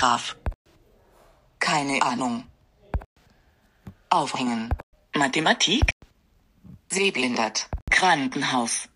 Scharf. Keine Ahnung. Aufhängen. Mathematik. Sehbehindert. Krankenhaus.